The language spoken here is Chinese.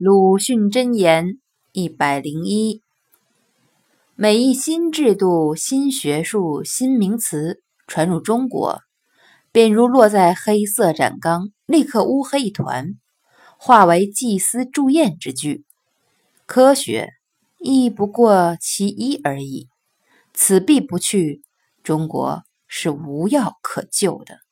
鲁迅箴言一百零一：每一新制度、新学术、新名词传入中国，便如落在黑色染缸，立刻乌黑一团，化为祭司祝宴之具。科学亦不过其一而已。此必不去，中国是无药可救的。